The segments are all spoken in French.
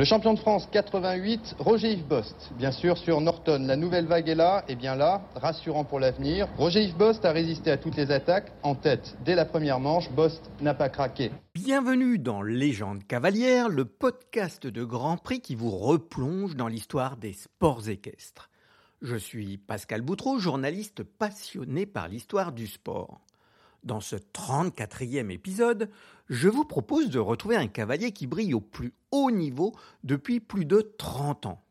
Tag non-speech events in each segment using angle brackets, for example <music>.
Le champion de France 88, Roger Yves Bost, bien sûr sur Norton. La nouvelle vague est là, et bien là, rassurant pour l'avenir. Roger Yves Bost a résisté à toutes les attaques, en tête. Dès la première manche, Bost n'a pas craqué. Bienvenue dans Légende cavalière, le podcast de Grand Prix qui vous replonge dans l'histoire des sports équestres. Je suis Pascal Boutreau, journaliste passionné par l'histoire du sport. Dans ce 34e épisode, je vous propose de retrouver un cavalier qui brille au plus haut niveau depuis plus de 30 ans.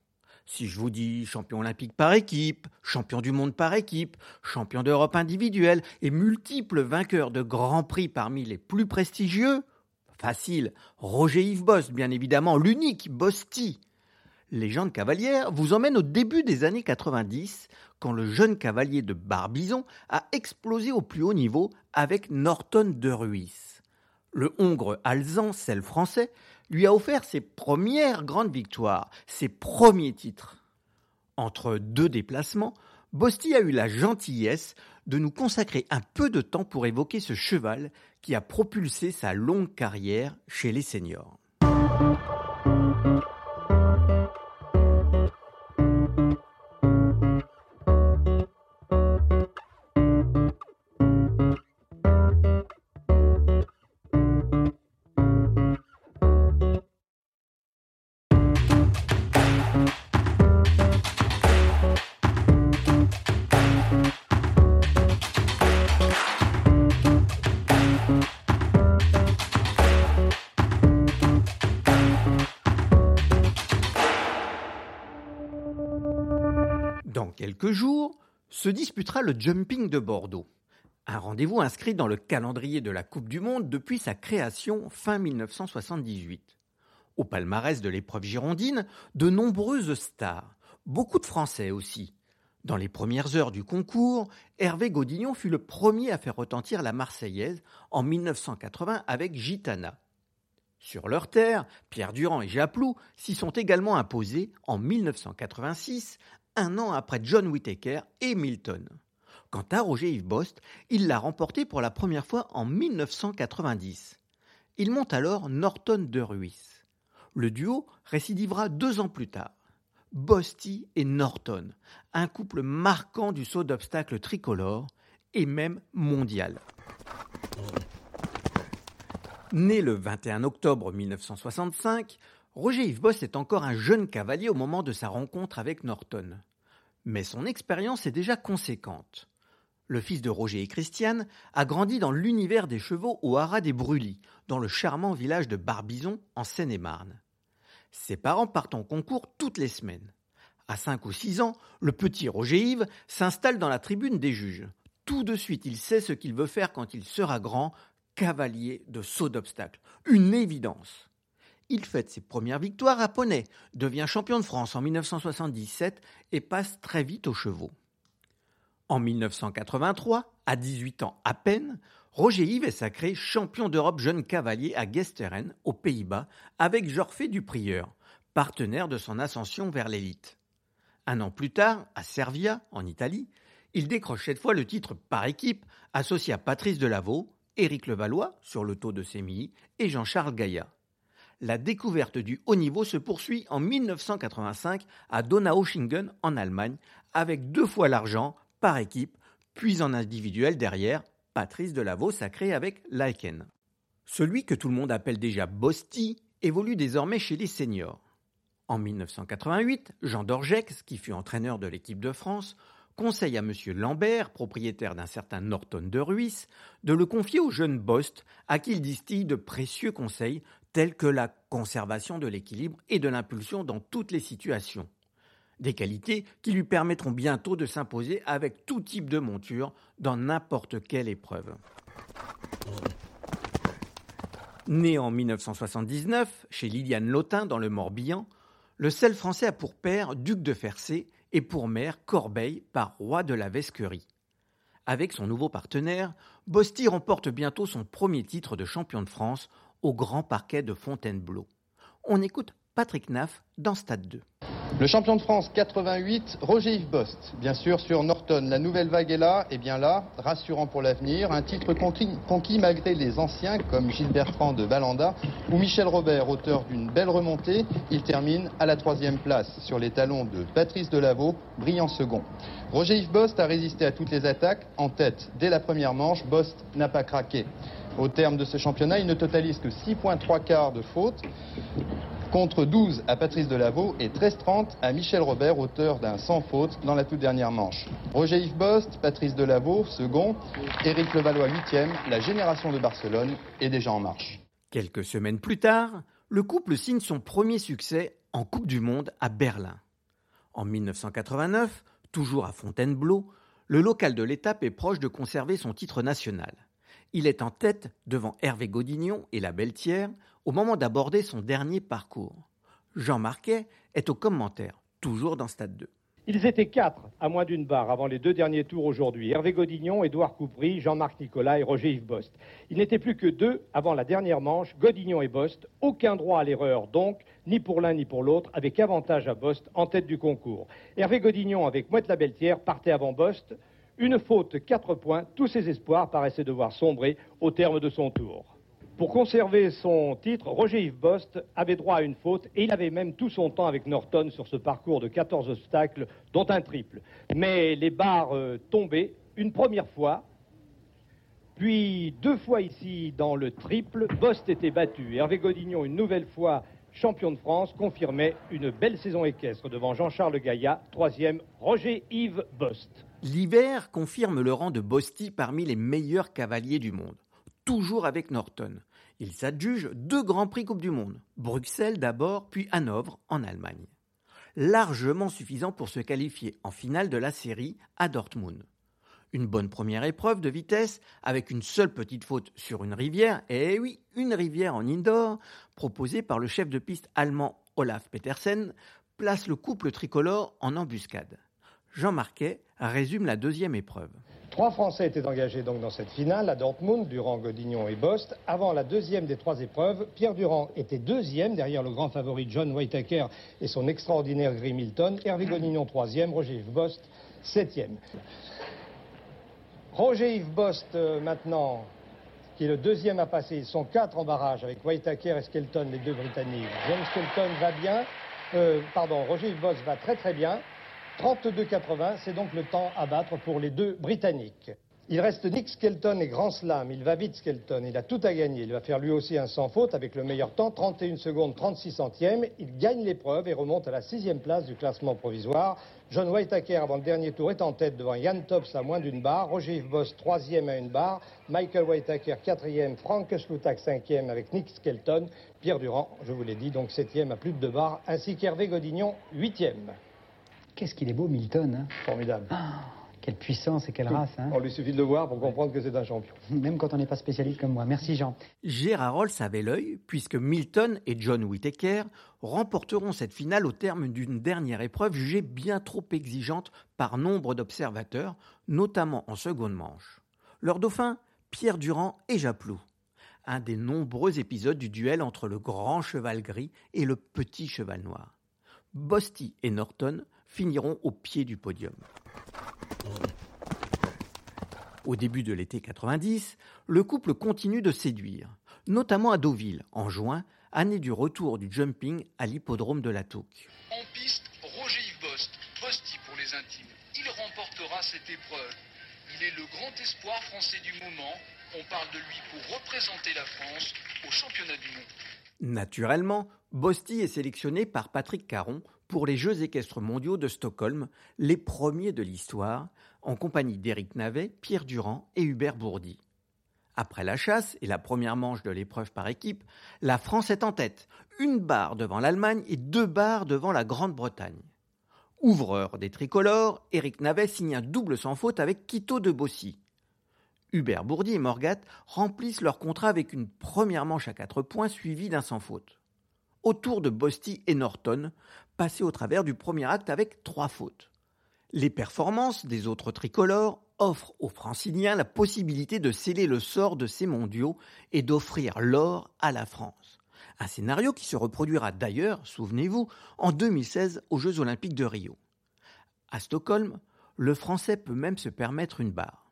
Si je vous dis champion olympique par équipe, champion du monde par équipe, champion d'Europe individuel et multiples vainqueurs de grands prix parmi les plus prestigieux, facile, Roger Yves Bost, bien évidemment, l'unique Bosti. Légende cavalière vous emmène au début des années 90, quand le jeune cavalier de Barbizon a explosé au plus haut niveau avec Norton de Ruiz. Le Hongre Alzan, celle français, lui a offert ses premières grandes victoires, ses premiers titres. Entre deux déplacements, Bosti a eu la gentillesse de nous consacrer un peu de temps pour évoquer ce cheval qui a propulsé sa longue carrière chez les seniors. Jours, se disputera le jumping de Bordeaux. Un rendez-vous inscrit dans le calendrier de la Coupe du Monde depuis sa création fin 1978. Au palmarès de l'épreuve girondine, de nombreuses stars, beaucoup de Français aussi. Dans les premières heures du concours, Hervé Godignon fut le premier à faire retentir la Marseillaise en 1980 avec Gitana. Sur leur terre, Pierre Durand et Japlou s'y sont également imposés en 1986 un an après John Whittaker et Milton. Quant à Roger Yves Bost, il l'a remporté pour la première fois en 1990. Il monte alors Norton de Ruiz. Le duo récidivera deux ans plus tard. Bosti et Norton, un couple marquant du saut d'obstacle tricolore et même mondial. Né le 21 octobre 1965, Roger Yves Bost est encore un jeune cavalier au moment de sa rencontre avec Norton mais son expérience est déjà conséquente. Le fils de Roger et Christiane a grandi dans l'univers des chevaux au haras des Brûlis, dans le charmant village de Barbizon, en Seine-et-Marne. Ses parents partent en concours toutes les semaines. À cinq ou six ans, le petit Roger Yves s'installe dans la tribune des juges. Tout de suite, il sait ce qu'il veut faire quand il sera grand, cavalier de saut d'obstacle. Une évidence il fête ses premières victoires à Poney, devient champion de France en 1977 et passe très vite aux chevaux. En 1983, à 18 ans à peine, Roger Yves est sacré champion d'Europe jeune cavalier à Gesteren, aux Pays-Bas, avec Jorfé Duprieur, partenaire de son ascension vers l'élite. Un an plus tard, à Servia, en Italie, il décroche cette fois le titre par équipe, associé à Patrice Delaveau, Éric Levallois sur le taux de Sémilly et Jean-Charles Gaillat la découverte du haut niveau se poursuit en 1985 à Donaueschingen en Allemagne, avec deux fois l'argent par équipe, puis en individuel derrière, Patrice Delaveau sacré avec Laiken. Celui que tout le monde appelle déjà Bosti évolue désormais chez les seniors. En 1988, Jean Dorgex, qui fut entraîneur de l'équipe de France, conseille à M. Lambert, propriétaire d'un certain Norton de Ruiz, de le confier au jeune Bost, à qui il distille de précieux conseils tels que la conservation de l'équilibre et de l'impulsion dans toutes les situations. Des qualités qui lui permettront bientôt de s'imposer avec tout type de monture dans n'importe quelle épreuve. Né en 1979 chez Liliane Lautin dans le Morbihan, le sel français a pour père duc de Fercé et pour mère Corbeil par roi de la Vesquerie. Avec son nouveau partenaire, Bosti remporte bientôt son premier titre de champion de France au grand parquet de Fontainebleau. On écoute Patrick Naff dans Stade 2. Le champion de France 88, Roger Yves Bost. Bien sûr, sur Norton, la nouvelle vague est là, et bien là, rassurant pour l'avenir. Un titre conquis, malgré les anciens, comme Gilles Bertrand de Balanda ou Michel Robert, auteur d'une belle remontée. Il termine à la troisième place, sur les talons de Patrice Delaveau, brillant second. Roger Yves Bost a résisté à toutes les attaques, en tête dès la première manche. Bost n'a pas craqué. Au terme de ce championnat, il ne totalise que 6 points 3 quarts de faute contre 12 à Patrice Delaveau et 13-30 à Michel Robert, auteur d'un sans faute dans la toute dernière manche. Roger Yves Bost, Patrice Delaveau, second, Éric Levallois, huitième, la génération de Barcelone est déjà en marche. Quelques semaines plus tard, le couple signe son premier succès en Coupe du Monde à Berlin. En 1989, toujours à Fontainebleau, le local de l'étape est proche de conserver son titre national. Il est en tête devant Hervé Godignon et la Belletière au moment d'aborder son dernier parcours. Jean Marquet est au commentaire, toujours dans Stade 2. Ils étaient quatre à moins d'une barre avant les deux derniers tours aujourd'hui. Hervé Godignon, Édouard Coupry, Jean-Marc Nicolas et Roger-Yves Bost. Il n'était plus que deux avant la dernière manche, Godignon et Bost. Aucun droit à l'erreur donc, ni pour l'un ni pour l'autre, avec avantage à Bost en tête du concours. Hervé Godignon avec Mouette la Belletière partait avant Bost. Une faute, quatre points, tous ses espoirs paraissaient devoir sombrer au terme de son tour. Pour conserver son titre, Roger Yves Bost avait droit à une faute et il avait même tout son temps avec Norton sur ce parcours de 14 obstacles, dont un triple. Mais les barres euh, tombaient une première fois, puis deux fois ici dans le triple. Bost était battu. Hervé Godignon, une nouvelle fois champion de France, confirmait une belle saison équestre devant Jean-Charles Gaillat, troisième, Roger Yves Bost. L'hiver confirme le rang de Bosti parmi les meilleurs cavaliers du monde, toujours avec Norton. Il s'adjuge deux grands prix Coupe du Monde, Bruxelles d'abord, puis Hanovre en Allemagne. Largement suffisant pour se qualifier en finale de la série à Dortmund. Une bonne première épreuve de vitesse avec une seule petite faute sur une rivière, et oui, une rivière en indoor, proposée par le chef de piste allemand Olaf Petersen, place le couple tricolore en embuscade. Jean Marquet résume la deuxième épreuve. Trois Français étaient engagés donc dans cette finale à Dortmund, Durand, Godignon et Bost. Avant la deuxième des trois épreuves, Pierre Durand était deuxième derrière le grand favori John Whitaker et son extraordinaire Gris Milton. Hervé Godignon troisième, Roger Yves Bost septième. Roger Yves Bost euh, maintenant, qui est le deuxième à passer. Ils sont quatre en barrage avec Whitaker et Skelton, les deux Britanniques. James Skelton va bien. Euh, pardon, Roger Yves Bost va très très bien. 32,80, c'est donc le temps à battre pour les deux Britanniques. Il reste Nick Skelton et Grand Slam. Il va vite, Skelton. Il a tout à gagner. Il va faire lui aussi un sans faute avec le meilleur temps, 31 secondes, 36 centièmes. Il gagne l'épreuve et remonte à la sixième place du classement provisoire. John Whitaker, avant le dernier tour, est en tête devant Yann Tops à moins d'une barre. Roger Yves Boss, troisième à une barre. Michael Whitaker, quatrième. Frank Slutak, cinquième avec Nick Skelton. Pierre Durand, je vous l'ai dit, donc septième à plus de deux barres, ainsi qu'Hervé Godignon, huitième. Qu'est-ce qu'il est beau, Milton. Hein Formidable. Ah, quelle puissance et quelle race. Hein on lui suffit de le voir pour comprendre que c'est un champion. Même quand on n'est pas spécialiste comme moi. Merci, Jean. Gérard Rolls avait l'œil, puisque Milton et John Whittaker remporteront cette finale au terme d'une dernière épreuve jugée bien trop exigeante par nombre d'observateurs, notamment en seconde manche. Leur dauphin, Pierre Durand et Japlou un des nombreux épisodes du duel entre le grand cheval gris et le petit cheval noir. Bosti et Norton finiront au pied du podium. Au début de l'été 90, le couple continue de séduire, notamment à Deauville, en juin, année du retour du jumping à l'hippodrome de la Touque. En piste, Roger Yves Bost, Bosti pour les intimes. Il remportera cette épreuve. Il est le grand espoir français du moment. On parle de lui pour représenter la France au championnat du monde. Naturellement, Bosti est sélectionné par Patrick Caron pour les Jeux équestres mondiaux de Stockholm, les premiers de l'histoire, en compagnie d'Éric Navet, Pierre Durand et Hubert Bourdi. Après la chasse et la première manche de l'épreuve par équipe, la France est en tête, une barre devant l'Allemagne et deux barres devant la Grande-Bretagne. Ouvreur des tricolores, Éric Navet signe un double sans faute avec Quito de Bossy. Hubert Bourdi et Morgat remplissent leur contrat avec une première manche à quatre points suivie d'un sans faute autour de Bosti et Norton, passés au travers du premier acte avec trois fautes. Les performances des autres tricolores offrent aux franciliens la possibilité de sceller le sort de ces mondiaux et d'offrir l'or à la France. Un scénario qui se reproduira d'ailleurs, souvenez-vous, en 2016 aux Jeux olympiques de Rio. À Stockholm, le Français peut même se permettre une barre.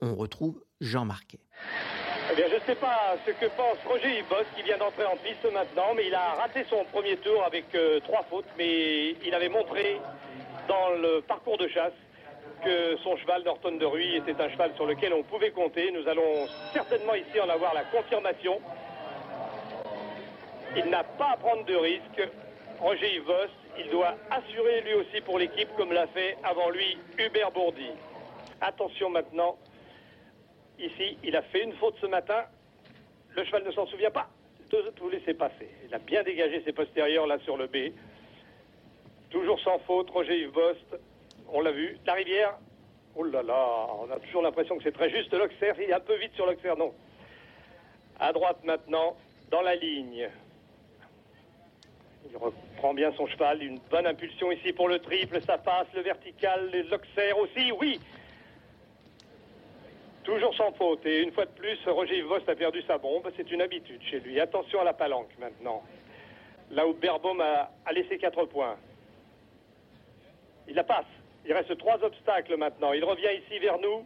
On retrouve Jean Marquet. Eh bien, je ne sais pas ce que pense Roger Yves qui vient d'entrer en piste maintenant, mais il a raté son premier tour avec euh, trois fautes, mais il avait montré dans le parcours de chasse que son cheval Norton de Ruy était un cheval sur lequel on pouvait compter. Nous allons certainement ici en avoir la confirmation. Il n'a pas à prendre de risques. Roger Yves il doit assurer lui aussi pour l'équipe comme l'a fait avant lui Hubert Bourdi. Attention maintenant, ici, il a fait une faute ce matin. Le cheval ne s'en souvient pas. Tout laissez passer. Il a bien dégagé ses postérieurs là sur le B. Toujours sans faute, Roger Yves Bost. On l'a vu. La rivière. Oh là là, on a toujours l'impression que c'est très juste. L'Auxerre, il est un peu vite sur l'Auxerre, non. À droite maintenant, dans la ligne. Il reprend bien son cheval. Une bonne impulsion ici pour le triple. Ça passe. Le vertical, l'Auxerre aussi. Oui. Toujours sans faute. Et une fois de plus, Roger Vost a perdu sa bombe. C'est une habitude chez lui. Attention à la palanque maintenant. Là où Berbaum a, laissé quatre points. Il la passe. Il reste trois obstacles maintenant. Il revient ici vers nous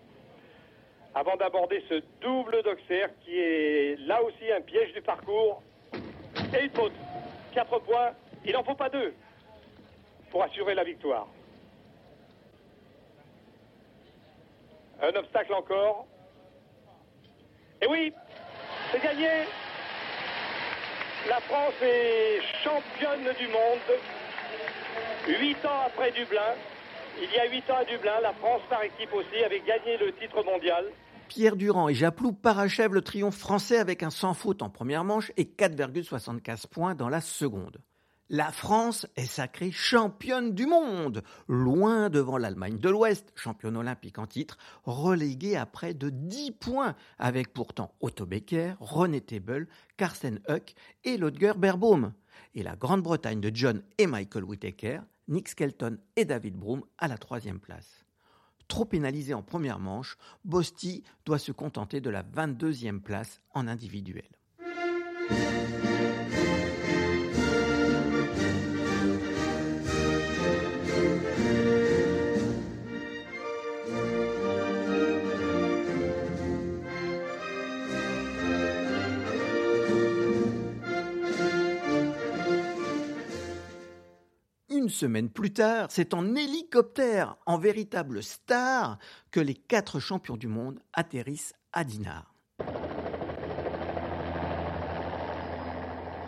avant d'aborder ce double d'Auxerre qui est là aussi un piège du parcours. Et une faute. Quatre points. Il n'en faut pas deux pour assurer la victoire. Un obstacle encore. Et oui, c'est gagné. La France est championne du monde. Huit ans après Dublin, il y a huit ans à Dublin, la France par équipe aussi avait gagné le titre mondial. Pierre Durand et Japlou parachèvent le triomphe français avec un sans faute en première manche et 4,75 points dans la seconde. La France est sacrée championne du monde, loin devant l'Allemagne de l'Ouest, championne olympique en titre, reléguée à près de 10 points, avec pourtant Otto Becker, René Table, Carsten Huck et Lodger Berbaum. Et la Grande-Bretagne de John et Michael Whittaker, Nick Skelton et David Broom à la troisième place. Trop pénalisé en première manche, Bosti doit se contenter de la 22e place en individuel. Une semaine plus tard, c'est en hélicoptère, en véritable star, que les quatre champions du monde atterrissent à Dinard.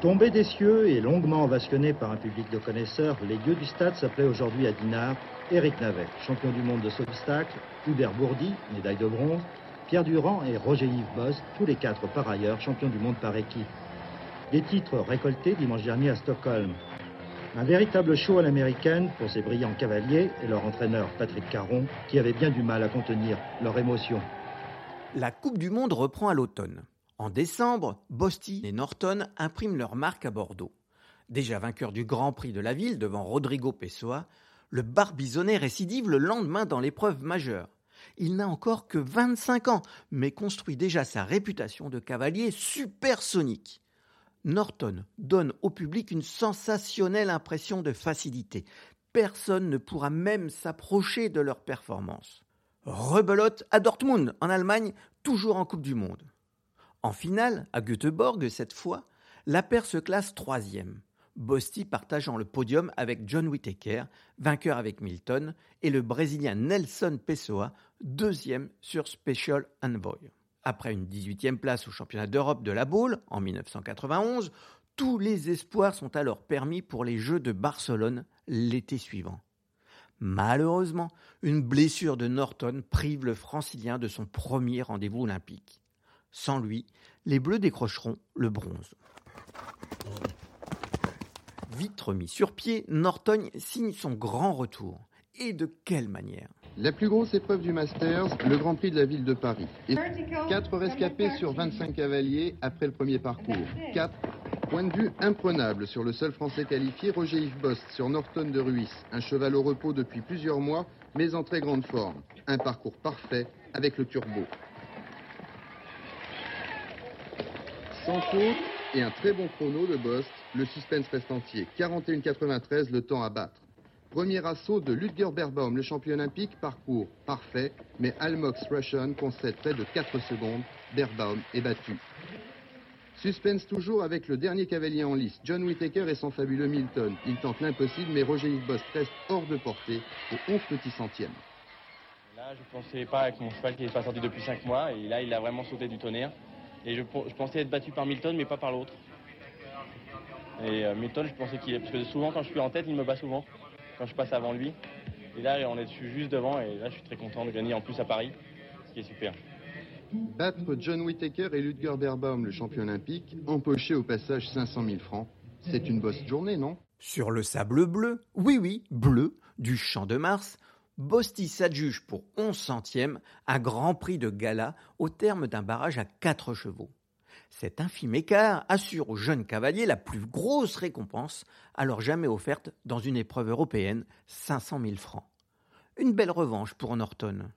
Tombé des cieux et longuement ovationné par un public de connaisseurs, les dieux du stade s'appelaient aujourd'hui à Dinard Eric Navet, champion du monde de saut Hubert Bourdi, médaille de bronze, Pierre Durand et Roger-Yves Boss, tous les quatre par ailleurs champions du monde par équipe. Des titres récoltés dimanche dernier à Stockholm. Un véritable show à l'américaine pour ces brillants cavaliers et leur entraîneur Patrick Caron, qui avait bien du mal à contenir leur émotion. La Coupe du Monde reprend à l'automne. En décembre, Bosti et Norton impriment leur marque à Bordeaux. Déjà vainqueur du Grand Prix de la ville devant Rodrigo Pessoa, le barbizonnet récidive le lendemain dans l'épreuve majeure. Il n'a encore que 25 ans, mais construit déjà sa réputation de cavalier supersonique. Norton donne au public une sensationnelle impression de facilité. Personne ne pourra même s'approcher de leur performance. Rebelote à Dortmund, en Allemagne, toujours en Coupe du Monde. En finale, à Göteborg cette fois, la paire se classe troisième. Bosti partageant le podium avec John Whittaker, vainqueur avec Milton, et le Brésilien Nelson Pessoa, deuxième sur Special Envoy. Après une 18e place au championnat d'Europe de la boule en 1991, tous les espoirs sont alors permis pour les Jeux de Barcelone l'été suivant. Malheureusement, une blessure de Norton prive le francilien de son premier rendez-vous olympique. Sans lui, les Bleus décrocheront le bronze. Vite remis sur pied, Norton signe son grand retour. Et de quelle manière? La plus grosse épreuve du Masters, le Grand Prix de la ville de Paris. Et 4 rescapés sur 25 cavaliers après le premier parcours. 4 Point de vue imprenable sur le seul Français qualifié, Roger Yves Bost sur Norton de Ruisse. Un cheval au repos depuis plusieurs mois, mais en très grande forme. Un parcours parfait avec le turbo. Sans faute, et un très bon chrono de Bost, le suspense reste entier. 41,93 le temps à battre. Premier assaut de Ludger Berbaum, le champion olympique, parcours parfait, mais Almox Russian concède près de 4 secondes. Berbaum est battu. Suspense toujours avec le dernier cavalier en lice, John Whitaker et son fabuleux Milton. Il tente l'impossible, mais Roger Bost reste hors de portée au 11 petits centièmes. Là, je pensais pas avec mon cheval qui n'est pas sorti depuis 5 mois, et là, il a vraiment sauté du tonnerre. Et je, pensais être battu par Milton, mais pas par l'autre. Et euh, Milton, je pensais qu'il est. Parce que souvent, quand je suis en tête, il me bat souvent, quand je passe avant lui. Et là, on est juste devant, et là, je suis très content de gagner en plus à Paris, ce qui est super. Battre John Whitaker et Ludger Berbaum, le champion olympique, empocher au passage 500 000 francs. C'est une bosse journée, non? Sur le sable bleu, oui oui, bleu, du Champ de Mars, Bosti s'adjuge pour 11 centièmes un grand prix de gala au terme d'un barrage à 4 chevaux. Cet infime écart assure au jeune cavalier la plus grosse récompense alors jamais offerte dans une épreuve européenne, 500 000 francs. Une belle revanche pour Norton.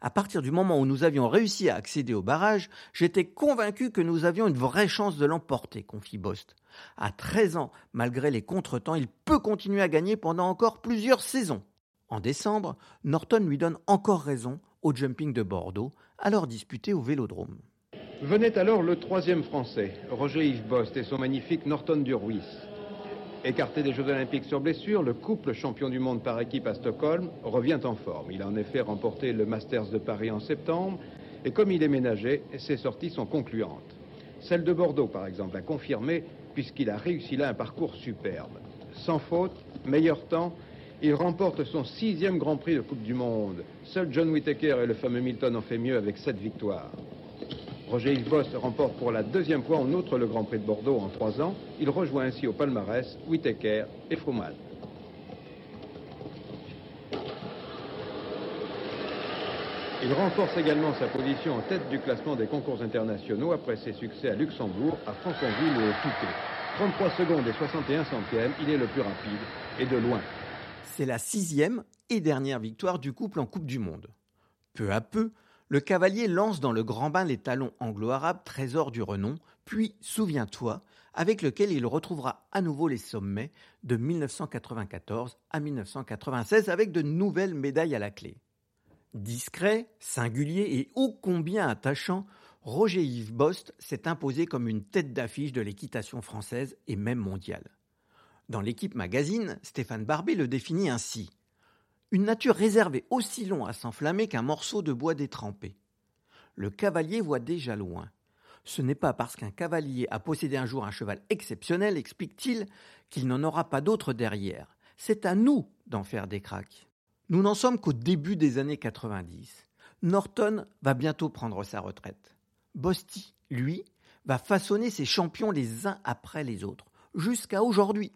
À partir du moment où nous avions réussi à accéder au barrage, j'étais convaincu que nous avions une vraie chance de l'emporter, confie Bost. À 13 ans, malgré les contretemps, il peut continuer à gagner pendant encore plusieurs saisons. En décembre, Norton lui donne encore raison au jumping de Bordeaux, alors disputé au Vélodrome. Venait alors le troisième Français, Roger Yves Bost et son magnifique Norton du Ruiz. Écarté des Jeux Olympiques sur blessure, le couple champion du monde par équipe à Stockholm revient en forme. Il a en effet remporté le Masters de Paris en septembre et comme il est ménagé, ses sorties sont concluantes. Celle de Bordeaux, par exemple, a confirmé puisqu'il a réussi là un parcours superbe. Sans faute, meilleur temps, il remporte son sixième Grand Prix de Coupe du Monde. Seul John Whittaker et le fameux Milton ont fait mieux avec sept victoires. Roger Boss remporte pour la deuxième fois en outre le Grand Prix de Bordeaux en trois ans. Il rejoint ainsi au palmarès Whittaker et Froman. Il renforce également sa position en tête du classement des concours internationaux après ses succès à Luxembourg, à Franconville et au Touquet. 33 secondes et 61 centièmes, il est le plus rapide et de loin. C'est la sixième et dernière victoire du couple en Coupe du Monde. Peu à peu, le cavalier lance dans le grand bain les talons anglo-arabes trésor du renom, puis Souviens-toi, avec lequel il retrouvera à nouveau les sommets de 1994 à 1996 avec de nouvelles médailles à la clé. Discret, singulier et ô combien attachant, Roger Yves Bost s'est imposé comme une tête d'affiche de l'équitation française et même mondiale. Dans l'équipe magazine, Stéphane Barbet le définit ainsi une nature réservée aussi long à s'enflammer qu'un morceau de bois détrempé. Le cavalier voit déjà loin. Ce n'est pas parce qu'un cavalier a possédé un jour un cheval exceptionnel, explique-t-il, qu'il n'en aura pas d'autre derrière. C'est à nous d'en faire des craques. Nous n'en sommes qu'au début des années 90. Norton va bientôt prendre sa retraite. Bosti, lui, va façonner ses champions les uns après les autres, jusqu'à aujourd'hui.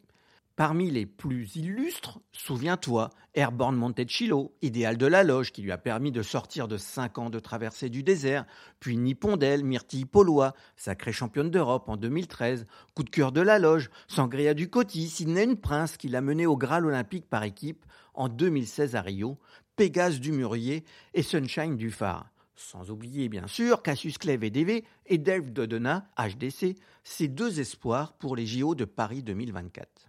Parmi les plus illustres, souviens-toi, Airborne Montecillo, idéal de la loge qui lui a permis de sortir de cinq ans de traversée du désert, puis Nippondel, Myrtille Paulois, sacrée championne d'Europe en 2013, coup de cœur de la loge, Sangria Ducoty, Sidney Prince qui l'a mené au Graal olympique par équipe en 2016 à Rio, Pégase du Murier et Sunshine du Phare. Sans oublier bien sûr Cassius Clay VDV et Dave Dodona, HDC, ces deux espoirs pour les JO de Paris 2024.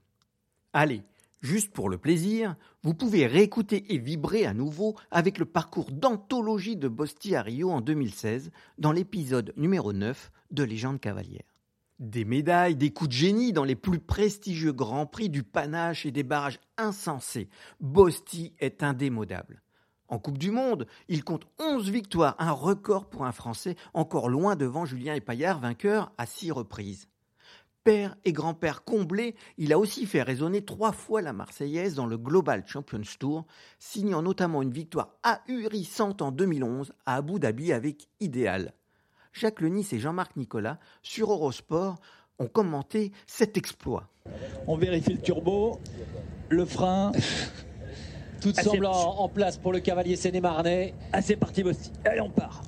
Allez, juste pour le plaisir, vous pouvez réécouter et vibrer à nouveau avec le parcours d'anthologie de Bosti à Rio en 2016 dans l'épisode numéro 9 de Légende cavalière. Des médailles, des coups de génie dans les plus prestigieux grands prix du panache et des barrages insensés. Bosti est indémodable. En Coupe du Monde, il compte 11 victoires, un record pour un Français encore loin devant Julien Epaillard, vainqueur à six reprises père et grand-père comblés, il a aussi fait résonner trois fois la Marseillaise dans le Global Champions Tour, signant notamment une victoire ahurissante en 2011 à Abu Dhabi avec Idéal. Jacques Lenis et Jean-Marc Nicolas, sur Eurosport, ont commenté cet exploit. On vérifie le turbo, le frein. Tout semble en, place pour le cavalier sénémarnais. Ah, c'est parti, Bosti. Allez, on part.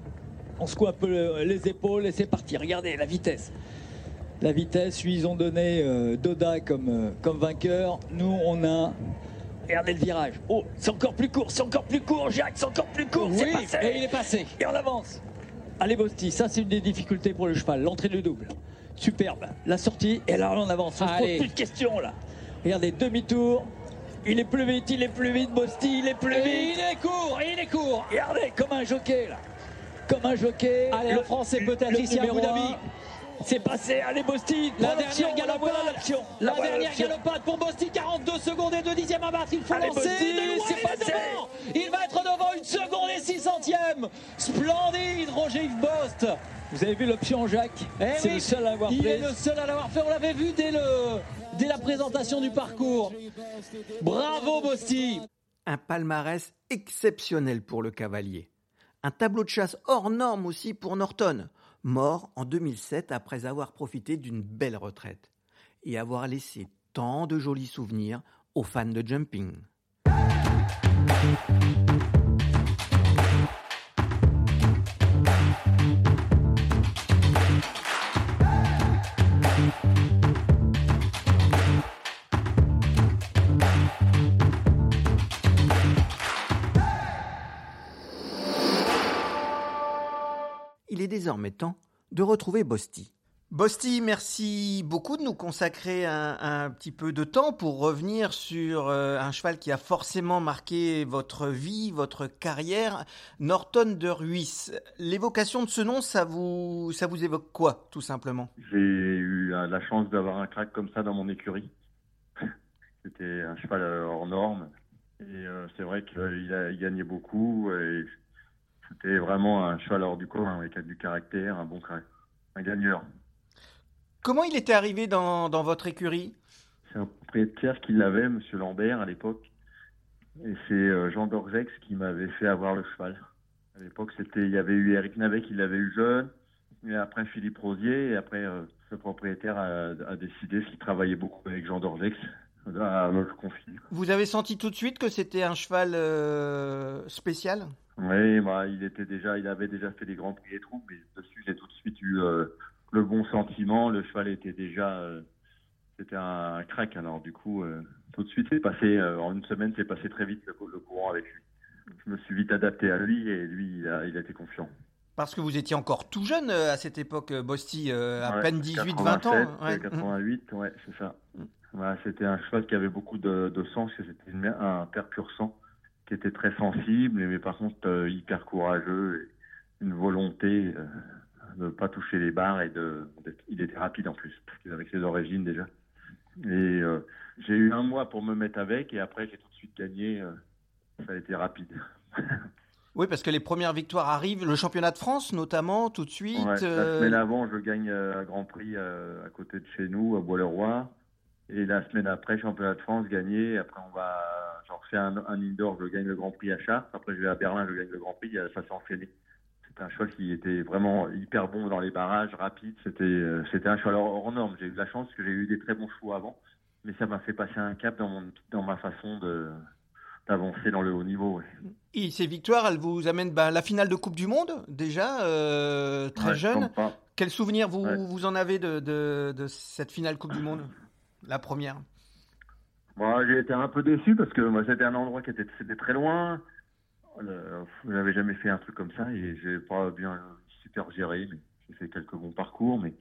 On secoue un peu les épaules et c'est parti. Regardez la vitesse la vitesse. Lui, ils ont donné euh, Doda comme, euh, comme vainqueur. Nous, on a. Regardez le virage. Oh, c'est encore plus court, c'est encore plus court, Jacques, c'est encore plus court. Oui, et il est passé. Et on avance. Allez, Bosti, ça, c'est une des difficultés pour le cheval, l'entrée du double. Superbe. La sortie. Et là, on avance. On se pose plus de questions, là. Regardez, demi-tour. Il est plus vite, il est plus vite, Bosti, il est plus vite. Il est court, il est court. Regardez, comme un jockey, là. Comme un jockey. Allez, le français peut-être ici à Abu Dhabi. C'est passé, allez Bosti, la dernière galopade, la, la dernière galopade pour Bosti, 42 secondes et 2 dixièmes à battre, il faut lancer, c'est passé. il va être devant une seconde et 6 centièmes, splendide Roger Yves Bost. Vous avez vu l'option Jacques? Eh C'est le seul à l'avoir fait. Il est le seul à l'avoir fait, on l'avait vu dès, le, dès la présentation du parcours. Bravo Bosti. Un palmarès exceptionnel pour le cavalier. Un tableau de chasse hors norme aussi pour Norton mort en 2007 après avoir profité d'une belle retraite et avoir laissé tant de jolis souvenirs aux fans de jumping. Désormais temps de retrouver Bosti. Bosti, merci beaucoup de nous consacrer un, petit peu de temps pour revenir sur euh, un cheval qui a forcément marqué votre vie, votre carrière, Norton de Ruisse. L'évocation de ce nom, ça vous, ça vous évoque quoi, tout simplement? J'ai eu euh, la chance d'avoir un crack comme ça dans mon écurie. <laughs> C'était un cheval euh, hors norme. Et c'est vrai qu'il a gagné beaucoup. Et c'était vraiment un cheval hors du commun, avec du caractère, un bon un gagneur. Comment il était arrivé dans, dans votre écurie? C'est un propriétaire qui l'avait, M. Lambert, à l'époque. Et c'est euh, Jean Dorgex qui m'avait fait avoir le cheval. À l'époque, c'était, il y avait eu Eric Navet qui l'avait eu jeune, et après Philippe Rosier, et après euh, ce propriétaire a, décidé, qu'il travaillait beaucoup avec Jean Dorgex, à me confier. Vous avez senti tout de suite que c'était un cheval euh, spécial? Oui, bah, il était déjà, il avait déjà fait des grands prix et tout, mais dessus j'ai tout de suite eu euh, le bon sentiment. Le cheval était déjà, euh, c'était un, crack. Alors du coup, tout de suite c'est passé en une semaine, c'est passé très vite le, courant avec lui. Je me suis vite adapté à lui et lui, il a, il a été confiant. Parce que vous étiez encore tout jeune à cette époque, Bosti, à peine 18-20 ans. Ouais. 88, ouais, c'est ça. C'était un cheval qui avait beaucoup de, de sens, c'était un père pur sang qui était très sensible, mais par contre euh, hyper courageux, et une volonté euh, de ne pas toucher les barres et de, il était rapide en plus, avec ses origines déjà. Et euh, j'ai eu un mois pour me mettre avec, et après j'ai tout de suite gagné. ça a été rapide. <laughs> Oui, parce que les premières victoires arrivent, le championnat de France notamment, tout de suite. la semaine avant, je gagne un Grand Prix à côté de chez nous, à Bois-le-Roi. Et la semaine après, championnat de France gagné. Après, on va, j'en refais un, un, indoor, je gagne le Grand Prix à Chartres. Après, je vais à Berlin, je gagne le Grand Prix. Ça s'est enchaîné. C'était un cheval qui était vraiment hyper bon dans les barrages, rapide. C'était, euh, c'était un cheval hors norme. J'ai eu de la chance que j'ai eu des très bons chevaux avant. Mais ça m'a fait passer un cap dans, mon, dans ma façon de, d'avancer dans le haut niveau. Et ces victoires, elles vous amènent bah, la finale de Coupe du Monde, déjà, euh, très jeune. Quel souvenir vous, vous en avez de, de, de cette finale Coupe du Monde? La première Moi, j'ai été un peu déçu parce que moi, c'était un endroit qui était, très loin. Je n'avais jamais fait un truc comme ça et j'ai pas bien super géré. J'ai fait quelques bons parcours, mais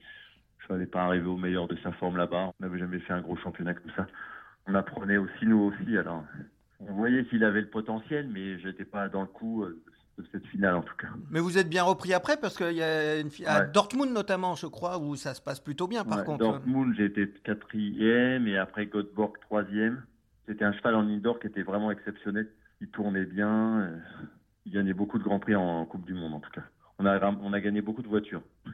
je n'allais pas arriver au meilleur de sa forme là-bas. On n'avait jamais fait un gros championnat comme ça. On apprenait aussi nous aussi. Alors, on voyait qu'il avait le potentiel, mais j'étais pas dans le coup cette finale en tout cas. Mais vous êtes bien repris après parce qu'il y a une à Dortmund notamment, je crois, où ça se passe plutôt bien par contre. Dortmund, été quatrième et après Göteborg troisième. C'était un cheval en indoor qui était vraiment exceptionnel. Il tournait bien. Euh, il gagnait beaucoup de grands prix en Coupe du Monde en tout cas. On a, on a gagné beaucoup de voitures. <laughs>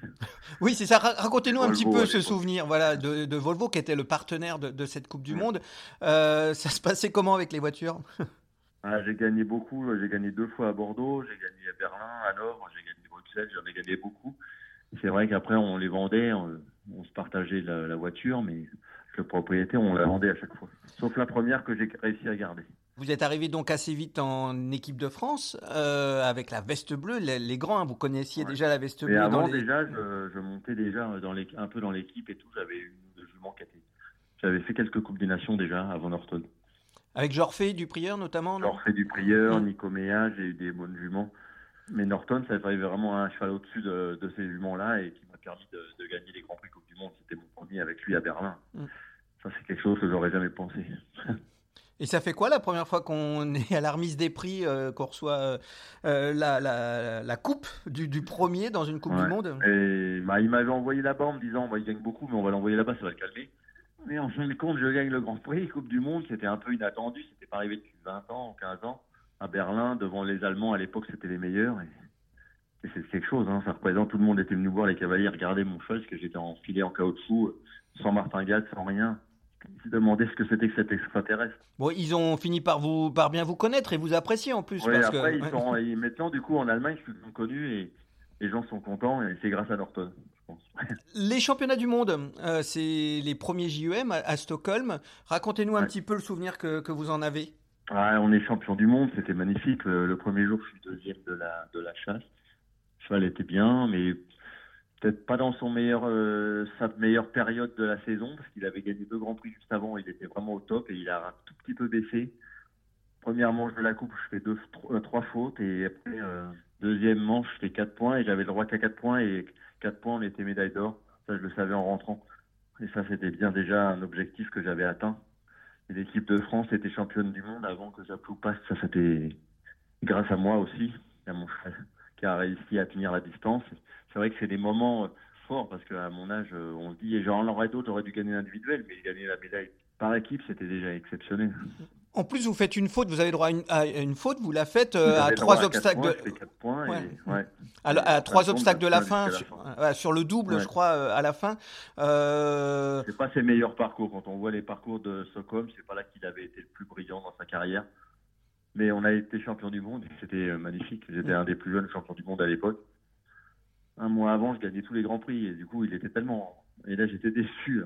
Oui, c'est ça. Racontez-nous un petit peu ce souvenir voilà, de, Volvo, qui était le partenaire de, cette Coupe du Monde. Euh, ça se passait comment avec les voitures? <laughs> ah, j'ai gagné beaucoup. J'ai gagné deux fois à Bordeaux, j'ai gagné à Berlin, à Hanovre, j'ai gagné à Bruxelles, j'en ai gagné beaucoup. C'est vrai qu'après, on les vendait, on, se partageait la, voiture, mais le propriétaire, on la vendait à chaque fois. Sauf la première que j'ai réussi à garder. Vous êtes arrivé donc assez vite en équipe de France euh, avec la veste bleue. Les, grands, hein, vous connaissiez déjà la veste bleue. avant déjà, je, montais déjà dans un peu dans l'équipe et tout. J'avais une était. J'avais fait quelques coupes des nations déjà avant Norton. Avec Jorfé du Prieur notamment Jorfé du Prieur, mmh. Nicoméa, j'ai eu des bonnes juments. Mais Norton, ça arrivé vraiment un cheval au-dessus de, ces juments-là et qui m'a permis de, gagner les Grands Prix Coupe du Monde. C'était mon premier avec lui à Berlin. Mm. Ça, c'est quelque chose que j'aurais jamais pensé. <laughs> Et ça fait quoi la première fois qu'on <laughs> est à la remise des prix, euh, qu'on reçoit euh, la, la, coupe du, du, premier dans une Coupe du Monde? Et bah, il m'avait envoyé là-bas en me disant bah, il gagne beaucoup, mais on va l'envoyer là-bas, ça va le calmer. Mais en fin de compte, je gagne le Grand Prix, Coupe du Monde, c'était un peu inattendu, c'était pas arrivé depuis 20 ans, 15 ans, à Berlin, devant les Allemands, à l'époque c'était les meilleurs. Et, c'est quelque chose, hein, ça représente, tout le monde était venu voir les cavaliers, regarder mon cheval, parce que j'étais enfilé en caoutchouc, sans martingale, sans rien se demander ce que c'était que cet extraterrestre. Bon, ils ont fini par vous, par bien vous connaître et vous apprécier en plus. Oui, après, ils <laughs> sont, maintenant, du coup, en Allemagne, ils sont connus et les gens sont contents et c'est grâce à Norton. Les championnats du monde, euh, c'est les premiers JEM à, Stockholm. Racontez-nous un petit peu le souvenir que, que vous en avez. on est champion du monde, c'était magnifique. Le, premier jour, je suis deuxième de la, de la chasse. Le cheval était bien, mais peut-être pas dans son meilleur, euh, sa meilleure période de la saison, parce qu'il avait gagné deux grands prix juste avant, il était vraiment au top et il a un tout petit peu baissé. Première manche de la coupe, je fais deux, euh, trois, fautes et après euh, deuxième manche, je fais quatre points et j'avais le droit qu'à quatre points et quatre points, on était médaille d'or. Ça, je le savais en rentrant. Et ça, c'était bien déjà un objectif que j'avais atteint. Et l'équipe de France était championne du monde avant que Zaplou passe. Ça, c'était grâce à moi aussi, à mon frère qui a réussi à tenir la distance c'est vrai que c'est des moments euh, forts parce qu'à mon âge, euh, on dit, genre aurait d'autres aurait dû gagner l'individuel, mais gagner la médaille par équipe, c'était déjà exceptionnel. En plus, vous faites une faute, vous avez droit à une, faute, vous la faites euh, à trois obstacles de. Points, À, trois obstacles de la fin, sur, le double, je crois, à la fin. Euh... C'est pas ses meilleurs parcours. Quand on voit les parcours de Stockholm, c'est pas là qu'il avait été le plus brillant dans sa carrière. Mais on a été champion du monde c'était magnifique. J'étais mm. un des plus jeunes champions du monde à l'époque un mois avant, je gagnais tous les grands prix. Et du coup, il était tellement. Et là, j'étais déçu.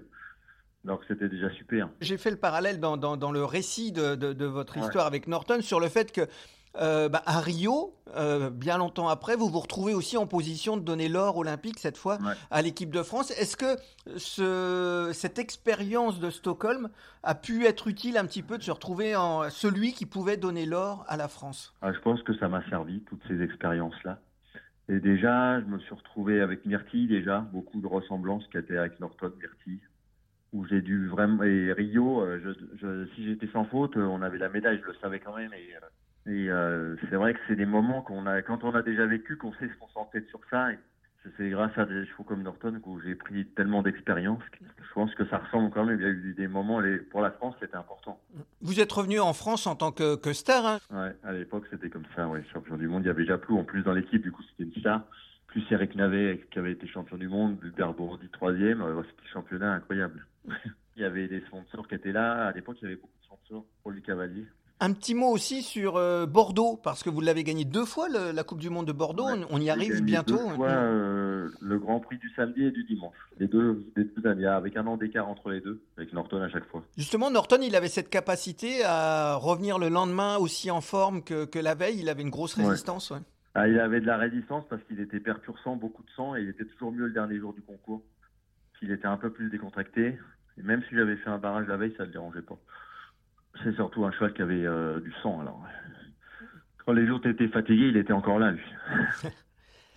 Que c'était déjà super. J'ai fait le parallèle dans, dans, le récit de, de, votre histoire avec Norton sur le fait que euh, bah, à Rio, euh, bien longtemps après, vous vous retrouvez aussi en position de donner l'or olympique, cette fois, à l'équipe de France. Est-ce que ce, cette expérience de Stockholm a pu être utile un petit peu de se retrouver en celui qui pouvait donner l'or à la France? Ah, Je pense que ça m'a servi, toutes ces expériences-là. Et déjà, je me suis retrouvé avec Myrtille, déjà, beaucoup de ressemblances qui étaient avec Norton, Myrtille, où j'ai dû vraiment. Et Rio, euh, je, si j'étais sans faute, euh, on avait la médaille, je le savais quand même. Et, euh, c'est vrai que c'est des moments qu'on a, quand on a déjà vécu, qu'on sait se concentrer sur ça. Et c'est grâce à des chevaux comme Norton que j'ai pris tellement d'expérience. Je pense que ça ressemble quand même. Il y a eu des moments, pour la France, c'était important. Vous êtes revenu en France en tant que, star hein? Ouais, à l'époque, c'était comme ça. Ouais, champion du monde. Il y avait Japlou en plus dans l'équipe, du coup, c'était une star. Plus Eric Navet, qui avait été champion du monde, Hubert Bourdi, troisième. C'était un championnat incroyable. <laughs> il y avait des sponsors qui étaient là. À l'époque, il y avait beaucoup de sponsors pour le cavalier. Un petit mot aussi sur euh, Bordeaux, parce que vous l'avez gagné deux fois, la Coupe du Monde de Bordeaux. on, y arrive bientôt. Deux fois, euh, le Grand Prix du samedi et du dimanche. Les deux, les deux années, avec un an d'écart entre les deux, avec Norton à chaque fois. Justement, Norton, il avait cette capacité à revenir le lendemain aussi en forme que, la veille. Il avait une grosse résistance. Ah, il avait de la résistance parce qu'il était percursant, beaucoup de sang, et il était toujours mieux le dernier jour du concours. Il était un peu plus décontracté. Et même si j'avais fait un barrage la veille, ça ne le dérangeait pas. C'est surtout un cheval qui avait euh, du sang. Alors, quand les autres étaient fatigués, il était encore là, lui. <laughs>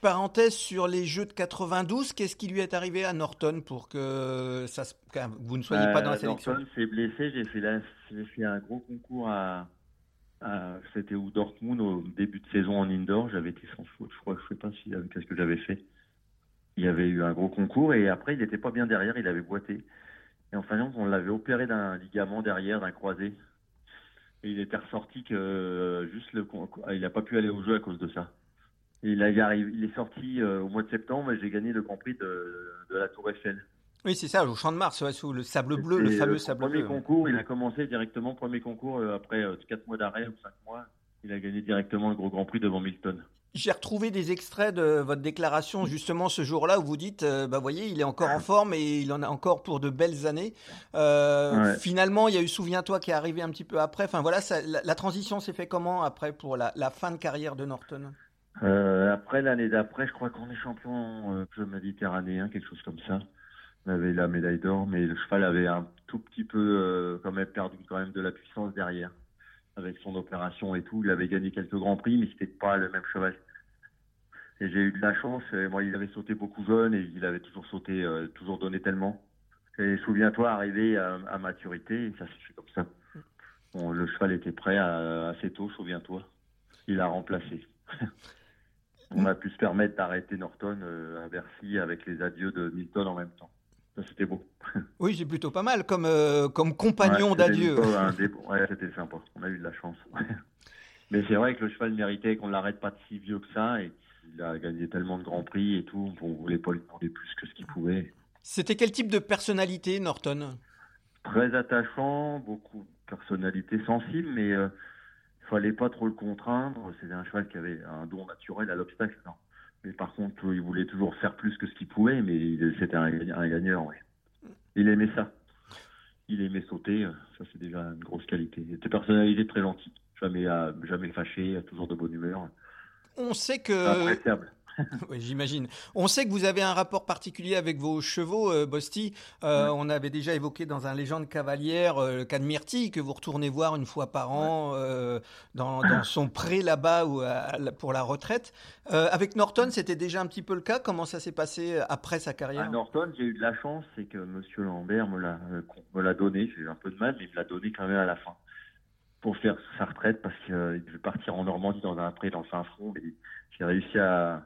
Parenthèse sur les Jeux de 92, qu'est-ce qui lui est arrivé à Norton pour que ça vous ne soyez pas dans la euh, sélection? Norton s'est blessé. J'ai fait, fait, un gros concours à, c'était où Dortmund au début de saison en indoor. J'avais été sans faute. Je crois, je sais pas si qu'est-ce que j'avais fait. Il y avait eu un gros concours et après il n'était pas bien derrière. Il avait boité. Et en fin de compte, on l'avait opéré d'un ligament derrière, d'un croisé. Et il était ressorti que euh, juste le, il n'a pas pu aller au jeu à cause de ça. Et il, arrive, il est sorti euh, au mois de septembre et j'ai gagné le Grand Prix de, la Tour Eiffel. Oui, c'est ça, au Champ de Mars, sous le sable bleu, le fameux sable bleu. Premier concours, il a commencé directement, premier concours, euh, après 4 mois d'arrêt ou 5 mois, il a gagné directement le gros Grand Prix devant Milton. J'ai retrouvé des extraits de votre déclaration justement ce jour-là où vous dites, euh, bah voyez, il est encore en forme et il en a encore pour de belles années. Euh, finalement, il y a eu Souviens-toi qui est arrivé un petit peu après. Enfin voilà, la, transition s'est fait comment après pour la, fin de carrière de Norton? Euh, Après l'année d'après, je crois qu'on est champion jeu méditerranéen, quelque chose comme ça. On avait la médaille d'or, mais le cheval avait un tout petit peu quand même perdu quand même de la puissance derrière avec son opération et tout. Il avait gagné quelques grands prix, mais c'était pas le même cheval. Et j'ai eu de la chance. moi, il avait sauté beaucoup jeune et il avait toujours sauté, toujours donné tellement. Et souviens-toi, arrivé à, maturité, ça s'est fait comme ça. le cheval était prêt assez tôt, souviens-toi. Il a remplacé. <laughs> On a pu se permettre d'arrêter Norton à Bercy avec les adieux de Milton en même temps c'était beau. <laughs> Oui, c'est plutôt pas mal comme, euh, comme compagnon d'adieu. Ouais, c'était sympa. On a eu de la chance. <laughs> Mais c'est vrai que le cheval méritait qu'on ne l'arrête pas de si vieux que ça. Et il a gagné tellement de grands prix et tout. On ne voulait pas lui demander plus que ce qu'il pouvait. C'était quel type de personnalité, Norton? Très attachant, beaucoup de personnalité sensible, mais il euh, ne fallait pas trop le contraindre. C'était un cheval qui avait un don naturel à l'obstacle. Mais par contre, il voulait toujours faire plus que ce qu'il pouvait, mais c'était un, gagneur, ouais. Il aimait ça. Il aimait sauter, ça c'est déjà une grosse qualité. Il était personnalité très gentil, jamais, jamais fâché, toujours de bonne humeur. On sait que. Appréciable. <laughs> oui, j'imagine. On sait que vous avez un rapport particulier avec vos chevaux, euh, Bosti. Euh, on avait déjà évoqué dans un légende cavalière euh, le cas de Myrtille, que vous retournez voir une fois par an dans, son pré là-bas pour la retraite. avec Norton, c'était déjà un petit peu le cas? Comment ça s'est passé après sa carrière? À Norton, j'ai eu de la chance, c'est que Monsieur Lambert me l'a donné. J'ai eu un peu de mal, mais il me l'a donné quand même à la fin pour faire sa retraite parce qu'il devait partir en Normandie dans un pré dans fin front. J'ai réussi à,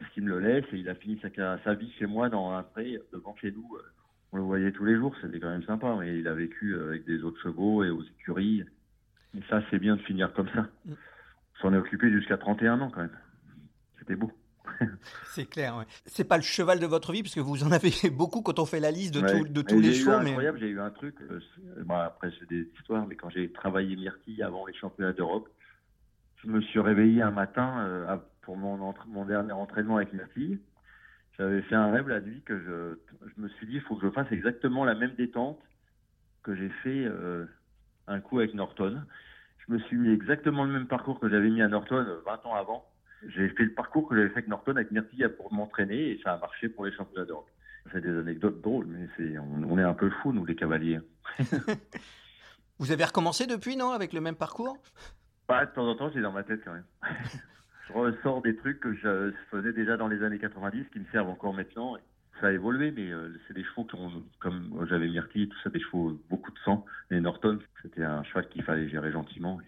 ce qu'il me le laisse et il a fini sa, sa vie chez moi dans un pré devant chez nous. Euh, on le voyait tous les jours, c'était quand même sympa. Mais il a vécu euh, avec des autres chevaux et aux écuries. Et ça, c'est bien de finir comme ça. Mm. On s'en est occupé jusqu'à 31 ans quand même. C'était beau. <laughs> c'est clair. Ouais. C'est pas le cheval de votre vie, parce que vous en avez beaucoup quand on fait la liste de, de tous les chevaux. Mais... incroyable, j'ai eu un truc. Euh, après, c'est des histoires, mais quand j'ai travaillé Myrtille avant les championnats d'Europe, je me suis réveillé un matin pour mon, mon dernier entraînement avec ma fille. J'avais fait un rêve la nuit que je, je me suis dit, il faut que je fasse exactement la même détente que j'ai fait euh, un coup avec Norton. Je me suis mis exactement le même parcours que j'avais mis à Norton 20 euh, ans avant. J'ai fait le parcours que j'avais fait avec Norton avec Myrtille pour m'entraîner et ça a marché pour les championnats d'Europe. C'est des anecdotes drôles, mais c'est, on, est un peu fous, nous, les cavaliers. <laughs> Vous avez recommencé depuis, non, avec le même parcours? Pas de temps en temps, c'est dans ma tête quand même. <laughs> je ressors des trucs que je faisais déjà dans les années 90 qui me servent encore maintenant. Ça a évolué, mais euh, c'est des chevaux qui ont, comme j'avais Myrtille, tout ça, des chevaux beaucoup de sang. Et Norton, c'était un cheval qu'il fallait gérer gentiment.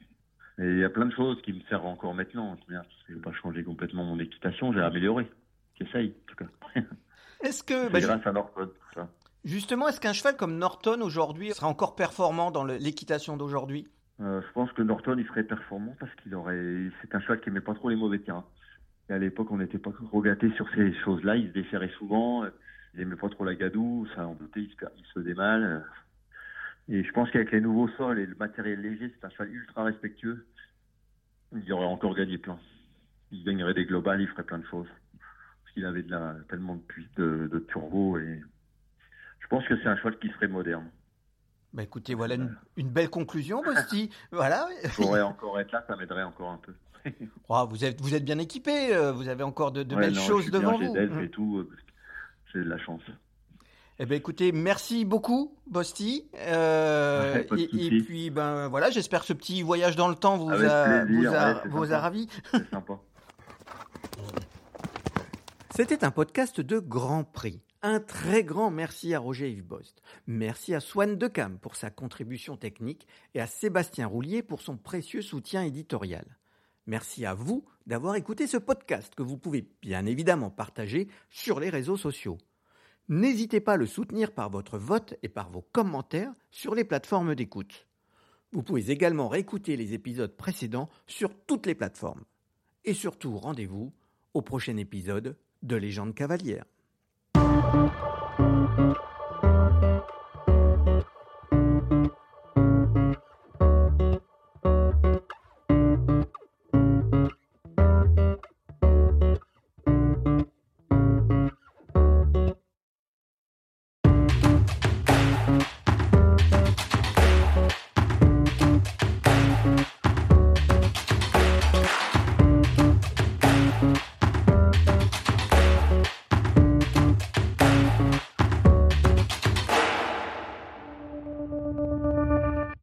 Et il y a plein de choses qui me servent encore maintenant. Je n'ai pas changé complètement mon équitation, j'ai amélioré. J'essaye, en tout cas. <laughs> Est-ce que. Bah, grâce à Norton, ça. Justement, est-ce qu'un cheval comme Norton aujourd'hui sera encore performant dans l'équitation d'aujourd'hui? Euh, je pense que Norton il serait performant parce qu'il aurait. C'est un cheval qui aimait pas trop les mauvais terrains. Et à l'époque, on n'était pas trop gâté sur ces choses-là. Il se déférait souvent. Il aimait pas trop la gadoue. Ça en doutait. Il se, faisait mal. Et je pense qu'avec les nouveaux sols et le matériel léger, c'est un cheval ultra respectueux. Il aurait encore gagné plein. Il gagnerait des globales. Il ferait plein de choses parce qu'il avait de la, tellement de de, de turbo et je pense que c'est un cheval qui serait moderne. Bah écoutez, voilà une, belle conclusion, Bosti. voilà. <laughs> pourrais encore être là, ça m'aiderait encore un peu. <laughs> oh, vous, êtes, vous êtes bien équipé, euh, vous avez encore de, belles choses devant vous. J'ai et tout, euh, j'ai de la chance. Eh ben écoutez, merci beaucoup, Bosti. Euh, et, puis ben voilà, j'espère que ce petit voyage dans le temps vous a, vous a, ravi. C'est sympa. <laughs> C'était un podcast de Grand Prix. Un très grand merci à Roger Yves Bost. Merci à Swan Decam pour sa contribution technique et à Sébastien Roulier pour son précieux soutien éditorial. Merci à vous d'avoir écouté ce podcast que vous pouvez bien évidemment partager sur les réseaux sociaux. N'hésitez pas à le soutenir par votre vote et par vos commentaires sur les plateformes d'écoute. Vous pouvez également réécouter les épisodes précédents sur toutes les plateformes. Et surtout, rendez-vous au prochain épisode de Légende cavalière. Thank you.